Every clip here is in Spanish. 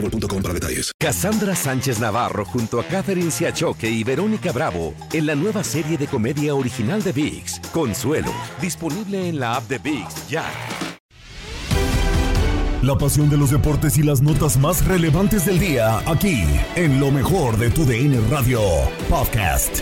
boostmobile.com para detalles. Cassandra Sánchez Navarro junto a Catherine Siachoque y Verónica Bravo en la nueva serie de comedia original de VIX, Consuelo, disponible en la app de VIX ya. La pasión de los deportes y las notas más relevantes del día, aquí, en lo mejor de tu DN Radio Podcast.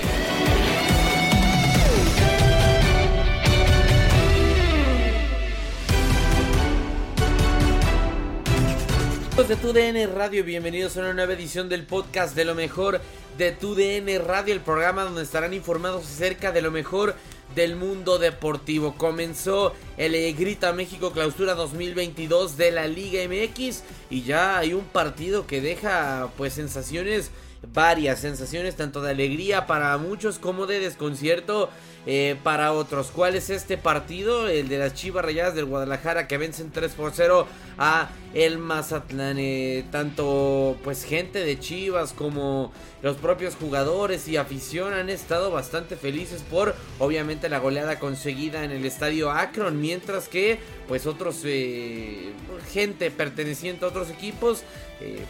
Amigos de TUDN Radio, bienvenidos a una nueva edición del podcast de lo mejor de TUDN Radio, el programa donde estarán informados acerca de lo mejor del mundo deportivo. Comenzó el eh, Grita México Clausura 2022 de la Liga MX y ya hay un partido que deja pues sensaciones varias sensaciones tanto de alegría para muchos como de desconcierto eh, para otros. ¿Cuál es este partido? El de las Chivas Rayadas del Guadalajara que vencen 3 por 0 a el Mazatlán. Eh, tanto pues gente de Chivas como los propios jugadores y afición han estado bastante felices por obviamente la goleada conseguida en el estadio Akron. Mientras que pues otros eh, gente perteneciente a otros equipos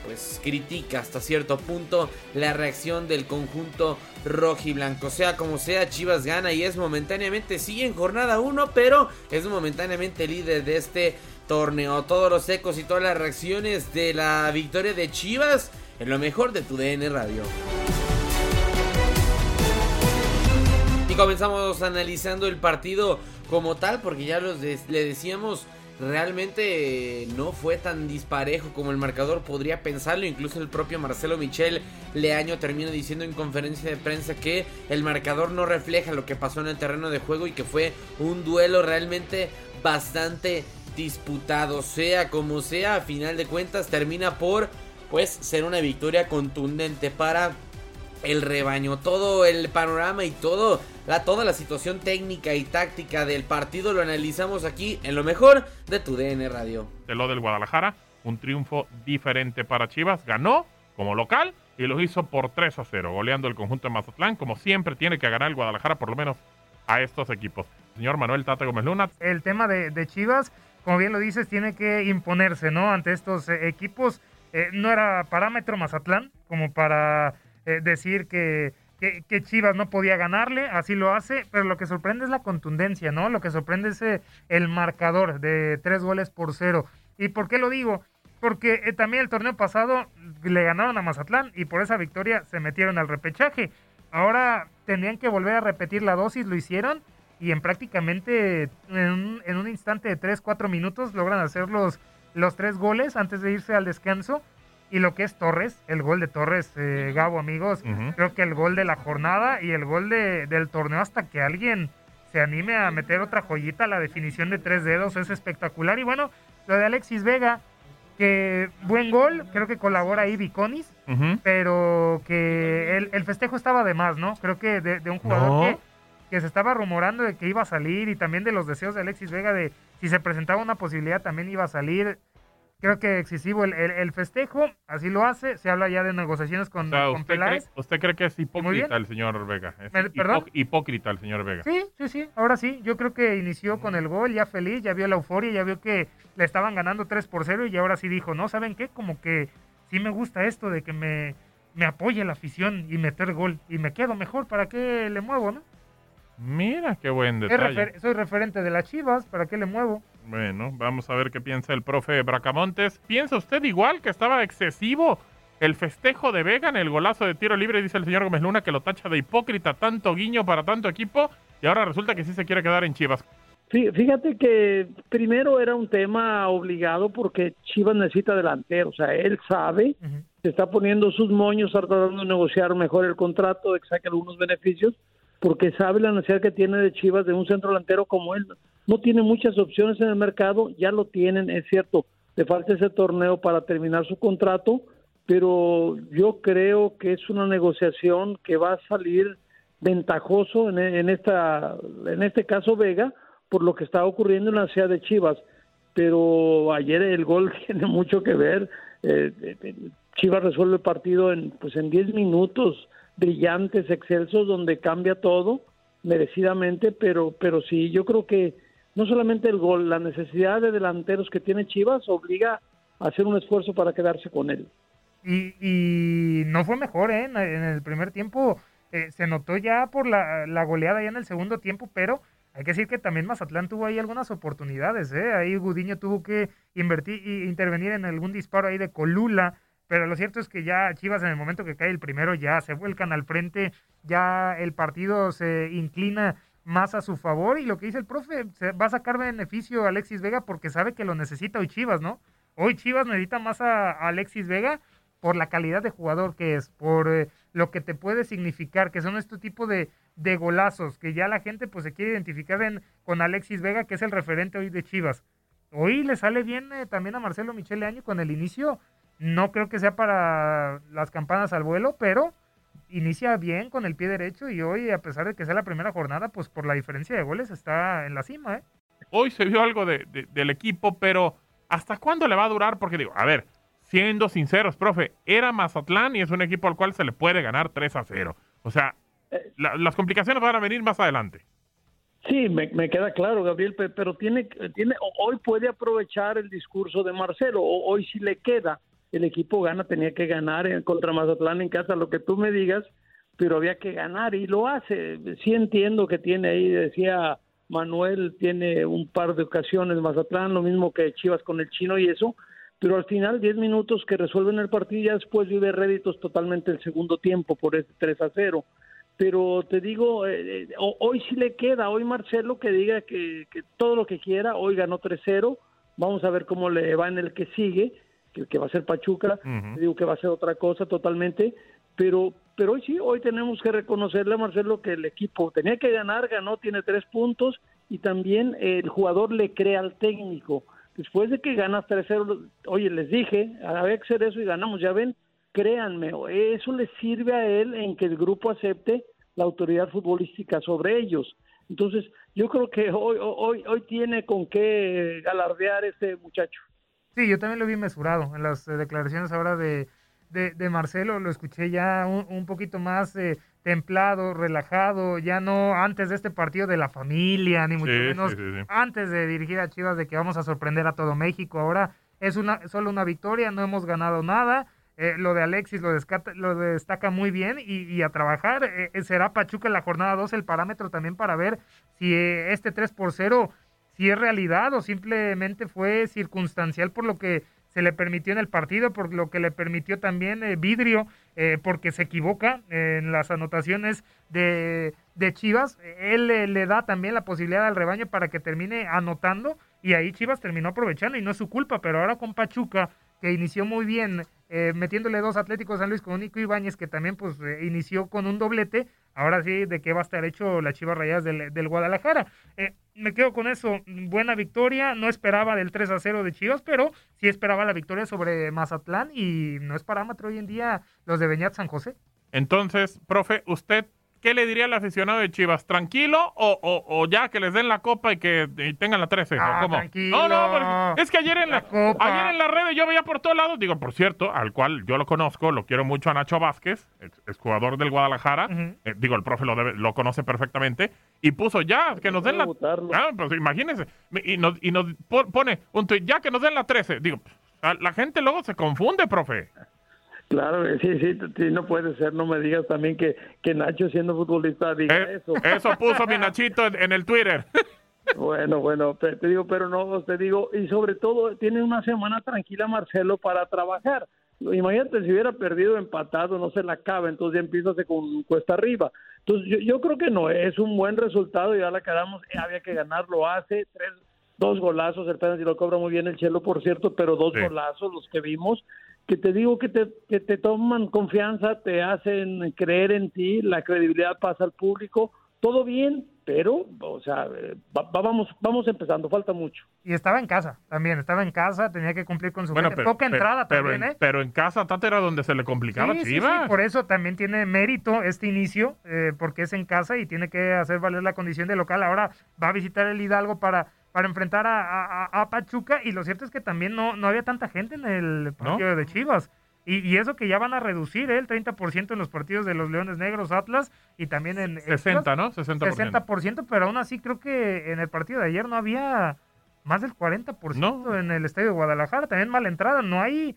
pues critica hasta cierto punto la reacción del conjunto rojiblanco. Sea como sea, Chivas gana y es momentáneamente, sí, en jornada 1, pero es momentáneamente líder de este torneo. Todos los ecos y todas las reacciones de la victoria de Chivas en lo mejor de tu DN Radio. Y comenzamos analizando el partido como tal, porque ya los le decíamos realmente no fue tan disparejo como el marcador podría pensarlo. Incluso el propio Marcelo Michel Leaño termina diciendo en conferencia de prensa que el marcador no refleja lo que pasó en el terreno de juego y que fue un duelo realmente bastante disputado. Sea como sea, a final de cuentas termina por pues ser una victoria contundente para el rebaño, todo el panorama y todo la, toda la situación técnica y táctica del partido lo analizamos aquí en lo mejor de tu DN Radio. De lo del Guadalajara, un triunfo diferente para Chivas, ganó como local y lo hizo por 3 a 0, goleando el conjunto de Mazatlán, como siempre tiene que ganar el Guadalajara por lo menos a estos equipos. Señor Manuel Tata Gómez Luna. El tema de, Chivas, como bien lo dices, tiene que imponerse, ¿no? Ante estos eh, equipos. Eh, no era parámetro Mazatlán como para eh, decir que, que, Chivas no podía ganarle, así lo hace, pero lo que sorprende es la contundencia, ¿no? Lo que sorprende es eh, el marcador de tres goles por cero. ¿Y por qué lo digo? Porque eh, también el torneo pasado le ganaron a Mazatlán y por esa victoria se metieron al repechaje. Ahora tendrían que volver a repetir la dosis, lo hicieron y en prácticamente en un, en un instante de 3-4 minutos logran hacer los, los tres goles antes de irse al descanso y lo que es Torres, el gol de Torres, eh, Gabo, amigos, creo que el gol de la jornada y el gol de, del torneo hasta que alguien se anime a meter otra joyita, la definición de tres dedos es espectacular. Y bueno, lo de Alexis Vega, que buen gol, creo que colabora ahí Viconis, pero que el, festejo estaba de más, ¿no? Creo que de, un jugador que, que se estaba rumorando de que iba a salir y también de los deseos de Alexis Vega de si se presentaba una posibilidad también iba a salir creo que excesivo el, festejo, así lo hace, se habla ya de negociaciones con, usted Peláez. Cree, ¿Usted cree que es hipócrita el señor Vega? ¿Perdón? hipócrita el señor Vega. Sí, sí, sí, ahora sí, yo creo que inició con el gol, ya feliz, ya vio la euforia, ya vio que le estaban ganando 3 por 0 y ahora sí dijo, no, ¿saben qué? Como que sí me gusta esto de que me, me apoye la afición y meter gol y me quedo mejor, ¿para qué le muevo, no? Mira, qué buen detalle. soy referente de las Chivas, ¿para qué le muevo? Bueno, vamos a ver qué piensa el profe Bracamontes. ¿Piensa usted igual que estaba excesivo el festejo de Vega en el golazo de tiro libre? Dice el señor Gómez Luna que lo tacha de hipócrita, tanto guiño para tanto equipo, y ahora resulta que sí se quiere quedar en Chivas. Fíjate que primero era un tema obligado porque Chivas necesita delantero, o sea, él sabe, se está poniendo sus moños, tratando de negociar mejor el contrato, de que saque algunos beneficios, porque sabe la necesidad que tiene de Chivas de un centro delantero como él. No tiene muchas opciones en el mercado, ya lo tienen, es cierto, le falta ese torneo para terminar su contrato, pero yo creo que es una negociación que va a salir ventajoso en, en esta en este caso Vega por lo que está ocurriendo en la ciudad de Chivas. Pero ayer el gol tiene mucho que ver. Eh, eh, Chivas resuelve el partido en pues en 10 minutos brillantes, excelsos, donde cambia todo merecidamente, pero pero sí, yo creo que no solamente el gol, la necesidad de delanteros que tiene Chivas obliga a hacer un esfuerzo para quedarse con él. Y, y no fue mejor, ¿eh? En, el primer tiempo eh, se notó ya por la, la goleada ya en el segundo tiempo, pero hay que decir que también Mazatlán tuvo ahí algunas oportunidades, ¿eh? Ahí Gudiño tuvo que invertir e intervenir en algún disparo ahí de Colula, pero lo cierto es que ya Chivas en el momento que cae el primero ya se vuelcan al frente, ya el partido se inclina más a su favor y lo que dice el profe, se va a sacar beneficio a Alexis Vega porque sabe que lo necesita hoy Chivas, ¿no? Hoy Chivas necesita más a, Alexis Vega por la calidad de jugador que es, por eh, lo que te puede significar, que son este tipo de, de golazos, que ya la gente pues se quiere identificar con Alexis Vega, que es el referente hoy de Chivas. Hoy le sale bien eh, también a Marcelo Michele Año con el inicio. No creo que sea para las campanas al vuelo, pero inicia bien con el pie derecho y hoy, a pesar de que sea la primera jornada, pues por la diferencia de goles está en la cima. ¿eh? Hoy se vio algo de, del equipo, pero ¿hasta cuándo le va a durar? Porque digo, a ver, siendo sinceros, profe, era Mazatlán y es un equipo al cual se le puede ganar 3 a 0. O sea, las complicaciones van a venir más adelante. Sí, me, queda claro, Gabriel, pero tiene, tiene, hoy puede aprovechar el discurso de Marcelo, hoy si le queda, el equipo gana, tenía que ganar contra Mazatlán en casa, lo que tú me digas, pero había que ganar y lo hace. Sí entiendo que tiene ahí, decía Manuel, tiene un par de ocasiones Mazatlán, lo mismo que Chivas con el chino y eso, pero al final 10 minutos que resuelven el partido y ya después vive réditos totalmente el segundo tiempo por este 3 a 0 pero te digo, eh, eh, hoy sí le queda, hoy Marcelo que diga que, todo lo que quiera, hoy ganó 3-0, vamos a ver cómo le va en el que sigue, que, que va a ser Pachuca, digo que va a ser otra cosa totalmente, pero, pero hoy sí, hoy tenemos que reconocerle a Marcelo que el equipo tenía que ganar, ganó, tiene tres puntos y también el jugador le cree al técnico. Después de que ganas 3-0, oye, les dije, había que hacer eso y ganamos, ya ven, créanme, eso le sirve a él en que el grupo acepte la autoridad futbolística sobre ellos. Entonces, yo creo que hoy, hoy, hoy tiene con qué galardear este muchacho. Sí, yo también lo vi mesurado en las eh, declaraciones ahora de, de, Marcelo, lo escuché ya un, poquito más eh, templado, relajado, ya no antes de este partido de la familia, ni mucho menos antes de dirigir a Chivas de que vamos a sorprender a todo México. Ahora es una solo una victoria, no hemos ganado nada eh, lo de Alexis lo, lo destaca muy bien y, a trabajar. Eh, será Pachuca en la jornada 2 el parámetro también para ver si este 3 por 0 si es realidad o simplemente fue circunstancial por lo que se le permitió en el partido, por lo que le permitió también Vidrio, porque se equivoca en las anotaciones de, de Chivas. Él le da también la posibilidad al rebaño para que termine anotando y ahí Chivas terminó aprovechando y no es su culpa, pero ahora con Pachuca, que inició muy bien eh, metiéndole dos Atléticos San Luis con Nico Ibáñez, que también pues eh, inició con un doblete. Ahora sí, ¿de qué va a estar hecho la Chivas Rayadas del, del Guadalajara? Eh, me quedo con eso. Buena victoria. No esperaba del 3 a 0 de Chivas, pero sí esperaba la victoria sobre Mazatlán y no es parámetro hoy en día los de Beñat San José. Entonces, profe, ¿usted ¿qué le diría al aficionado de Chivas? ¿Tranquilo o, ya que les den la copa y que tengan la 13? Ah, No, no, es que ayer en la, ayer en la red yo veía por todos lados, digo, por cierto, al cual yo lo conozco, lo quiero mucho a Nacho Vázquez, es, jugador del Guadalajara, eh, digo, el profe lo, lo conoce perfectamente, y puso ya, que nos den la... Ah, pues imagínense, y nos, y nos pone un tweet, ya que nos den la 13, digo, la gente luego se confunde, profe. Claro, sí, sí, sí, no puede ser, no me digas también que, que Nacho siendo futbolista diga eh, eso. Eso puso mi Nachito en, el Twitter. Bueno, bueno, te, digo, pero no, te digo, y sobre todo tiene una semana tranquila Marcelo para trabajar. Imagínate si hubiera perdido empatado, no se la acaba, entonces ya empieza con cuesta arriba. Entonces yo, yo creo que no, es un buen resultado, ya la quedamos, eh, había que ganarlo hace tres, dos golazos, el penalti lo cobra muy bien el Chelo, por cierto, pero dos golazos los que vimos, que te digo que te, que te toman confianza, te hacen creer en ti, la credibilidad pasa al público, todo bien, pero, o sea, vamos, vamos empezando, falta mucho. Y estaba en casa también, estaba en casa, tenía que cumplir con su bueno, poca entrada también, en, ¿eh? Pero en casa, tanto era donde se le complicaba sí, Sí, por eso también tiene mérito este inicio, eh, porque es en casa y tiene que hacer valer la condición de local. Ahora va a visitar el Hidalgo para para enfrentar a, Pachuca y lo cierto es que también no, no había tanta gente en el partido de Chivas. Y, eso que ya van a reducir ¿eh? el 30% en los partidos de los Leones Negros Atlas y también en... 60, ¿no? 60%. 60%, pero aún así creo que en el partido de ayer no había más del 40% en el estadio de Guadalajara. También mala entrada, no hay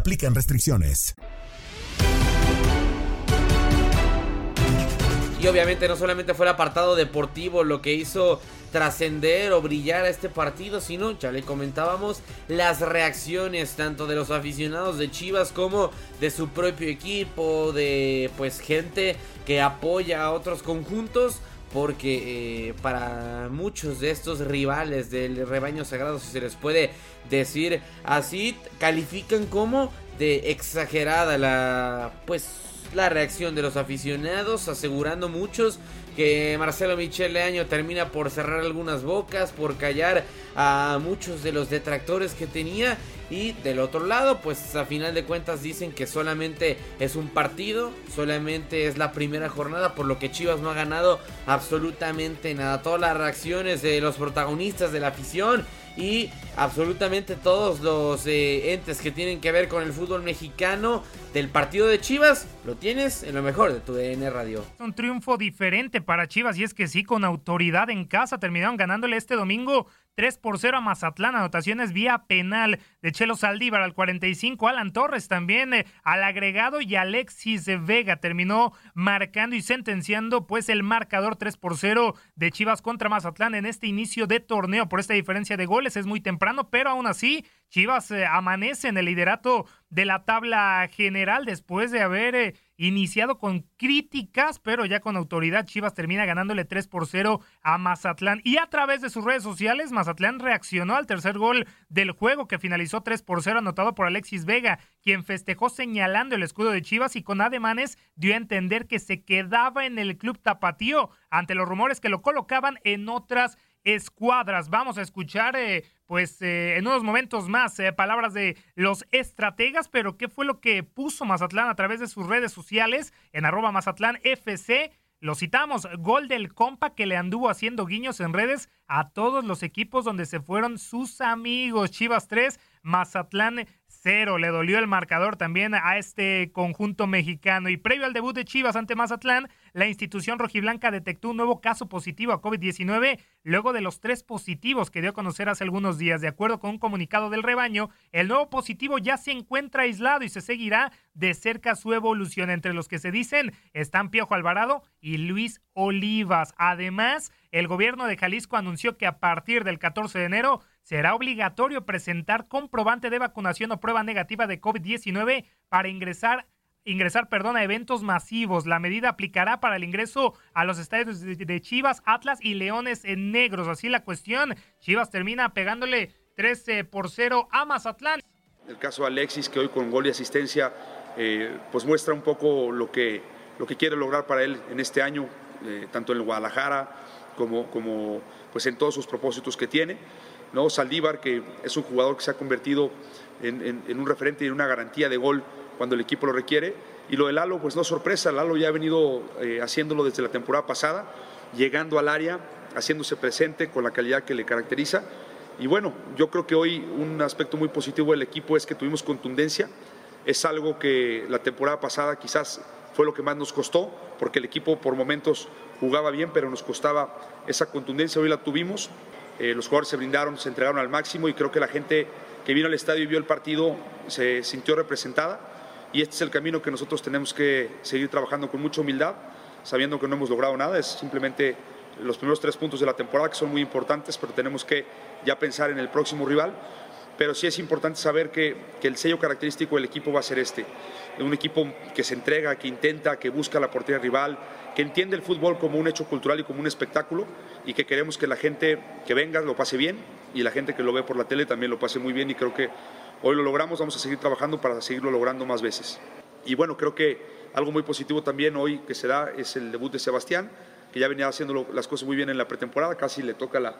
aplican restricciones. Y obviamente no solamente fue el apartado deportivo lo que hizo trascender o brillar a este partido, sino, ya le comentábamos, las reacciones tanto de los aficionados de Chivas como de su propio equipo, de pues gente que apoya a otros conjuntos. Porque eh, para muchos de estos rivales del rebaño sagrado, si se les puede decir así, califican como de exagerada la pues la reacción de los aficionados, asegurando muchos que Marcelo Michel Leaño termina por cerrar algunas bocas, por callar a muchos de los detractores que tenía y del otro lado, pues a final de cuentas dicen que solamente es un partido, solamente es la primera jornada, por lo que Chivas no ha ganado absolutamente nada. Todas las reacciones de los protagonistas de la afición y absolutamente todos los eh, entes que tienen que ver con el fútbol mexicano del partido de Chivas, lo tienes en lo mejor de tu DN Radio. Un triunfo diferente para Chivas y es que sí, con autoridad en casa terminaron ganándole este domingo 3 por 0 a Mazatlán, anotaciones vía penal de Chelo Saldívar al 45, Alan Torres también eh, al agregado y Alexis Vega terminó marcando y sentenciando pues el marcador 3 por 0 de Chivas contra Mazatlán en este inicio de torneo por esta diferencia de goles, es muy temprano, pero aún así Chivas eh, amanece en el liderato de la tabla general después de haber eh, iniciado con críticas, pero ya con autoridad Chivas termina ganándole 3 por 0 a Mazatlán. Y a través de sus redes sociales, Mazatlán reaccionó al tercer gol del juego que finalizó 3 por 0 anotado por Alexis Vega, quien festejó señalando el escudo de Chivas y con ademanes dio a entender que se quedaba en el club tapatío ante los rumores que lo colocaban en otras escuadras. Vamos a escuchar, eh, pues, eh, en unos momentos más eh, palabras de los estrategas, pero ¿qué fue lo que puso Mazatlán a través de sus redes sociales en arroba Mazatlán FC? Lo citamos, gol del compa que le anduvo haciendo guiños en redes a todos los equipos donde se fueron sus amigos. Chivas 3, Mazatlán cero. Le dolió el marcador también a este conjunto mexicano. Y previo al debut de Chivas ante Mazatlán, la institución rojiblanca detectó un nuevo caso positivo a COVID-19 luego de los tres positivos que dio a conocer hace algunos días. De acuerdo con un comunicado del rebaño, el nuevo positivo ya se encuentra aislado y se seguirá de cerca su evolución. Entre los que se dicen están Piojo Alvarado y Luis Olivas. Además, el gobierno de Jalisco anunció que a partir del 14 de enero será obligatorio presentar comprobante de vacunación o prueba negativa de COVID-19 para ingresar ingresar, perdón, a eventos masivos. La medida aplicará para el ingreso a los estadios de Chivas, Atlas y Leones en negros. Así la cuestión, Chivas termina pegándole 13 por 0 a Mazatlán. El caso de Alexis, que hoy con gol y asistencia, eh, pues muestra un poco lo que, lo que quiere lograr para él en este año, eh, tanto en Guadalajara como, como pues en todos sus propósitos que tiene. ¿No? Saldívar, que es un jugador que se ha convertido en, un referente y en una garantía de gol cuando el equipo lo requiere. Y lo de Lalo, pues no sorpresa, Lalo ya ha venido eh, haciéndolo desde la temporada pasada, llegando al área, haciéndose presente con la calidad que le caracteriza. Y bueno, yo creo que hoy un aspecto muy positivo del equipo es que tuvimos contundencia. Es algo que la temporada pasada quizás fue lo que más nos costó, porque el equipo por momentos jugaba bien, pero nos costaba esa contundencia. Hoy la tuvimos. Eh, los jugadores se brindaron, se entregaron al máximo y creo que la gente que vino al estadio y vio el partido se sintió representada y este es el camino que nosotros tenemos que seguir trabajando con mucha humildad, sabiendo que no hemos logrado nada, es simplemente los primeros tres puntos de la temporada que son muy importantes, pero tenemos que ya pensar en el próximo rival. Pero sí es importante saber que, que el sello característico del equipo va a ser este, un equipo que se entrega, que intenta, que busca la portería rival, que entiende el fútbol como un hecho cultural y como un espectáculo y que queremos que la gente que venga lo pase bien y la gente que lo ve por la tele también lo pase muy bien y creo que hoy lo logramos, vamos a seguir trabajando para seguirlo logrando más veces. Y bueno, creo que algo muy positivo también hoy que se da es el debut de Sebastián, que ya venía haciendo las cosas muy bien en la pretemporada, casi le toca la,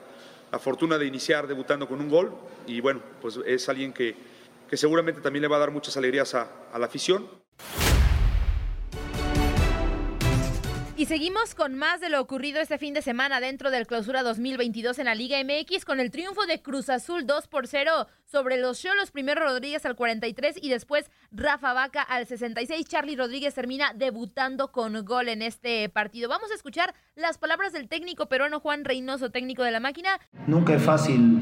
la fortuna de iniciar debutando con un gol y bueno, pues es alguien que, que seguramente también le va a dar muchas alegrías a, a la afición. Y seguimos con más de lo ocurrido este fin de semana dentro del clausura 2022 en la Liga MX con el triunfo de Cruz Azul 2 por 0 sobre los Cholos, primero Rodríguez al 43 y después Rafa Vaca al 66. Charlie Rodríguez termina debutando con gol en este partido. Vamos a escuchar las palabras del técnico peruano Juan Reynoso, técnico de la máquina. Nunca es fácil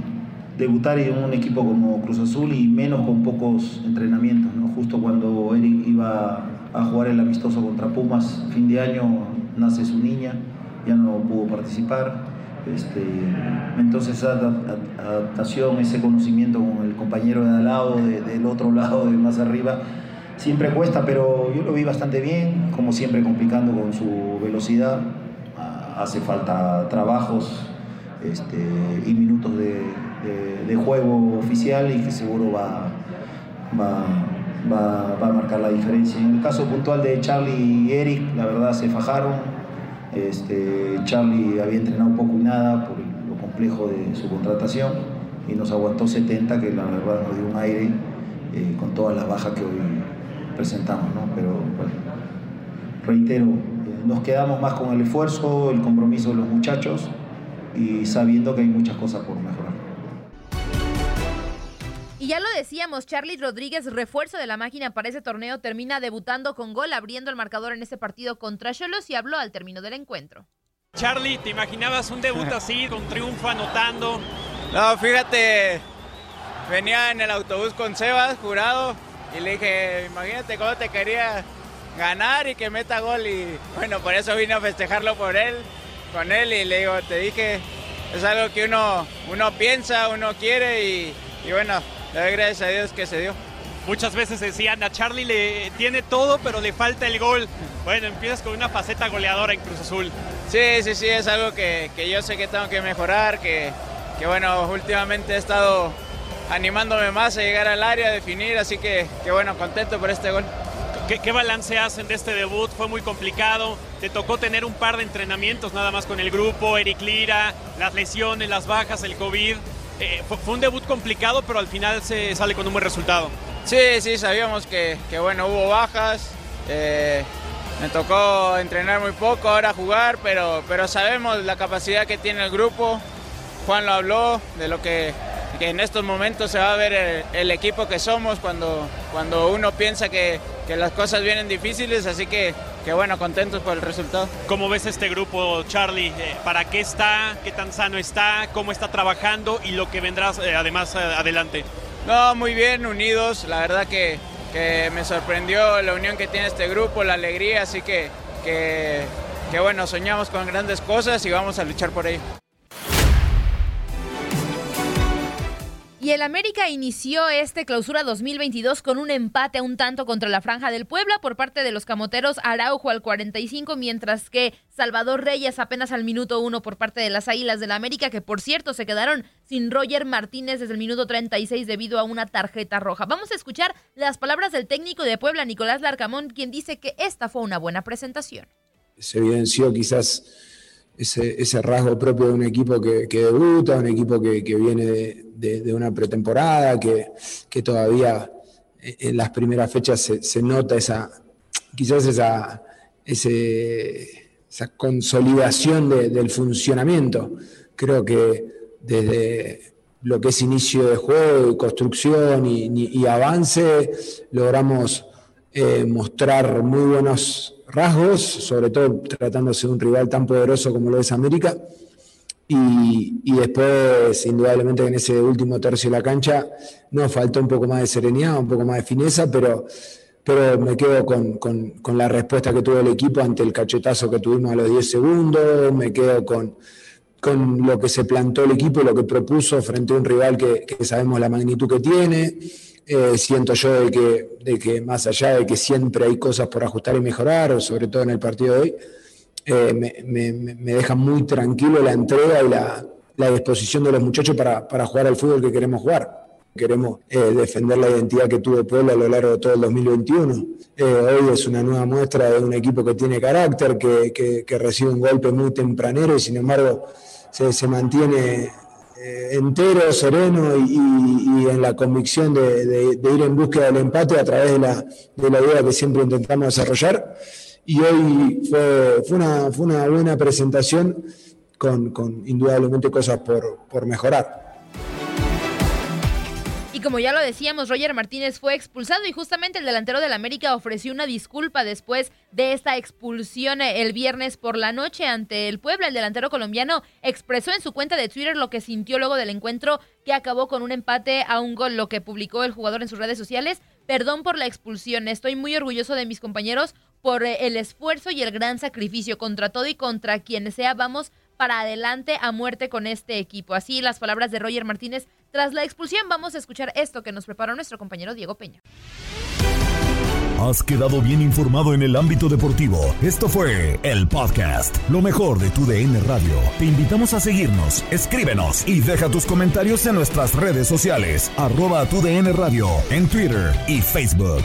debutar en un equipo como Cruz Azul y menos con pocos entrenamientos, ¿no? Justo cuando Eric iba a jugar el amistoso contra Pumas, fin de año nace su niña, ya no pudo participar. Este, entonces esa adaptación, ese conocimiento con el compañero de al lado, del otro lado, de más arriba, siempre cuesta, pero yo lo vi bastante bien, como siempre complicando con su velocidad. Hace falta trabajos este, y minutos de, de, juego oficial y que seguro va, va, va, a marcar la diferencia. En el caso puntual de Charlie y Eric, la verdad se fajaron. Este, Charlie había entrenado poco y nada por lo complejo de su contratación y nos aguantó 70, que la verdad nos dio un aire eh, con todas las bajas que hoy presentamos. ¿no? Pero bueno, reitero, eh, nos quedamos más con el esfuerzo, el compromiso de los muchachos y sabiendo que hay muchas cosas por mejorar. Y ya lo decíamos, Charlie Rodríguez, refuerzo de la máquina para ese torneo, termina debutando con gol, abriendo el marcador en ese partido contra Cholos y habló al término del encuentro. Charlie, ¿te imaginabas un debut así, con triunfo anotando? No, fíjate, venía en el autobús con Sebas, jurado, y le dije, imagínate cómo te quería ganar y que meta gol. Y bueno, por eso vine a festejarlo por él, con él, y le digo, te dije, es algo que uno, uno piensa, uno quiere, y, y bueno, gracias a Dios que se dio. Muchas veces decían a Charlie le tiene todo, pero le falta el gol. Bueno, empiezas con una faceta goleadora en Cruz Azul. Sí, sí, sí, es algo que, que yo sé que tengo que mejorar, que, que, bueno, últimamente he estado animándome más a llegar al área, a definir, así que, que bueno, contento por este gol. ¿Qué, ¿Qué, balance hacen de este debut? Fue muy complicado. Te tocó tener un par de entrenamientos nada más con el grupo, Eric Lira, las lesiones, las bajas, el COVID. Eh, fue, un debut complicado, pero al final se sale con un buen resultado. Sí, sí, sabíamos que, bueno, hubo bajas. Eh, me tocó entrenar muy poco, ahora jugar, pero, pero sabemos la capacidad que tiene el grupo. Juan lo habló, de lo que, que en estos momentos se va a ver el, el, equipo que somos cuando, cuando uno piensa que, que las cosas vienen difíciles, así que, que, bueno, contentos por el resultado. ¿Cómo ves este grupo, Charlie? Eh, ¿Para qué está? ¿Qué tan sano está? ¿Cómo está trabajando? Y lo que vendrá eh, además eh, adelante. No, muy bien, unidos. La verdad que, que, me sorprendió la unión que tiene este grupo, la alegría, así que, que, que bueno, soñamos con grandes cosas y vamos a luchar por ello. Y el América inició este clausura 2022 con un empate a un tanto contra la Franja del Puebla por parte de los camoteros Araujo al 45, mientras que Salvador Reyes apenas al minuto 1 por parte de las Águilas del América, que por cierto se quedaron sin Roger Martínez desde el minuto 36 debido a una tarjeta roja. Vamos a escuchar las palabras del técnico de Puebla, Nicolás Larcamón, quien dice que esta fue una buena presentación. Se evidenció quizás ese, ese, rasgo propio de un equipo que, que debuta, un equipo que, que viene de, de, una pretemporada, que, que todavía en las primeras fechas se, nota esa, quizás esa, esa consolidación del funcionamiento. Creo que desde lo que es inicio de juego, construcción y, avance, logramos eh, mostrar muy buenos rasgos, sobre todo tratándose de un rival tan poderoso como lo es América. Y, después, indudablemente, en ese último tercio de la cancha nos faltó un poco más de serenidad, un poco más de fineza, pero, pero me quedo con, con la respuesta que tuvo el equipo ante el cachetazo que tuvimos a los 10 segundos, me quedo con, con lo que se plantó el equipo y lo que propuso frente a un rival que, sabemos la magnitud que tiene. Eh, siento yo de que, de que más allá de que siempre hay cosas por ajustar y mejorar, sobre todo en el partido de hoy, eh, me, deja muy tranquilo la entrega y la, disposición de los muchachos para, jugar al fútbol que queremos jugar. Queremos eh, defender la identidad que tuvo Puebla a lo largo de todo el 2021. hoy es una nueva muestra de un equipo que tiene carácter, que, que recibe un golpe muy tempranero y sin embargo se, mantiene eh, entero, sereno y, en la convicción de, ir en búsqueda del empate a través de la, de la idea que siempre intentamos desarrollar. Y hoy fue, una, buena presentación con, indudablemente cosas por mejorar. Y como ya lo decíamos, Roger Martínez fue expulsado y justamente el delantero del América ofreció una disculpa después de esta expulsión el viernes por la noche ante el Puebla. El delantero colombiano expresó en su cuenta de Twitter lo que sintió luego del encuentro que acabó con un empate a un gol, lo que publicó el jugador en sus redes sociales. Perdón por la expulsión, estoy muy orgulloso de mis compañeros por el esfuerzo y el gran sacrificio contra todo y contra quien sea. Vamos para adelante a muerte con este equipo. Así las palabras de Roger Martínez tras la expulsión. Vamos a escuchar esto que nos preparó nuestro compañero Diego Peña. Has quedado bien informado en el ámbito deportivo. Esto fue el podcast, lo mejor de tu DN Radio. Te invitamos a seguirnos, escríbenos y deja tus comentarios en nuestras redes sociales, arroba tu DN Radio, en Twitter y Facebook.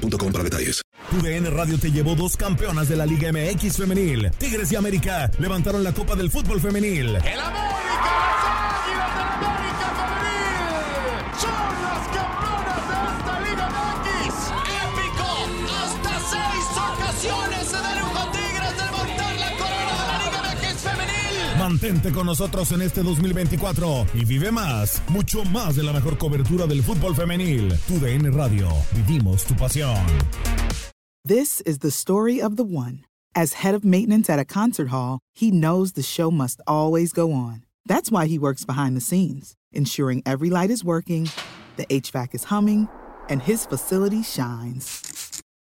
para detalles. DN Radio te llevó dos campeonas de la Liga MX femenil. Tigres y América levantaron la Copa del Fútbol Femenil. El América. Épico, hasta seis ocasiones Mantente con nosotros en este 2024 y vive más, mucho más de la mejor cobertura del fútbol femenil. Tu DN Radio, vivimos tu pasión. This is the story of the one. As head of maintenance at a concert hall, he knows the show must always go on. That's why he works behind the scenes, ensuring every light is working, the HVAC is humming, and his facility shines.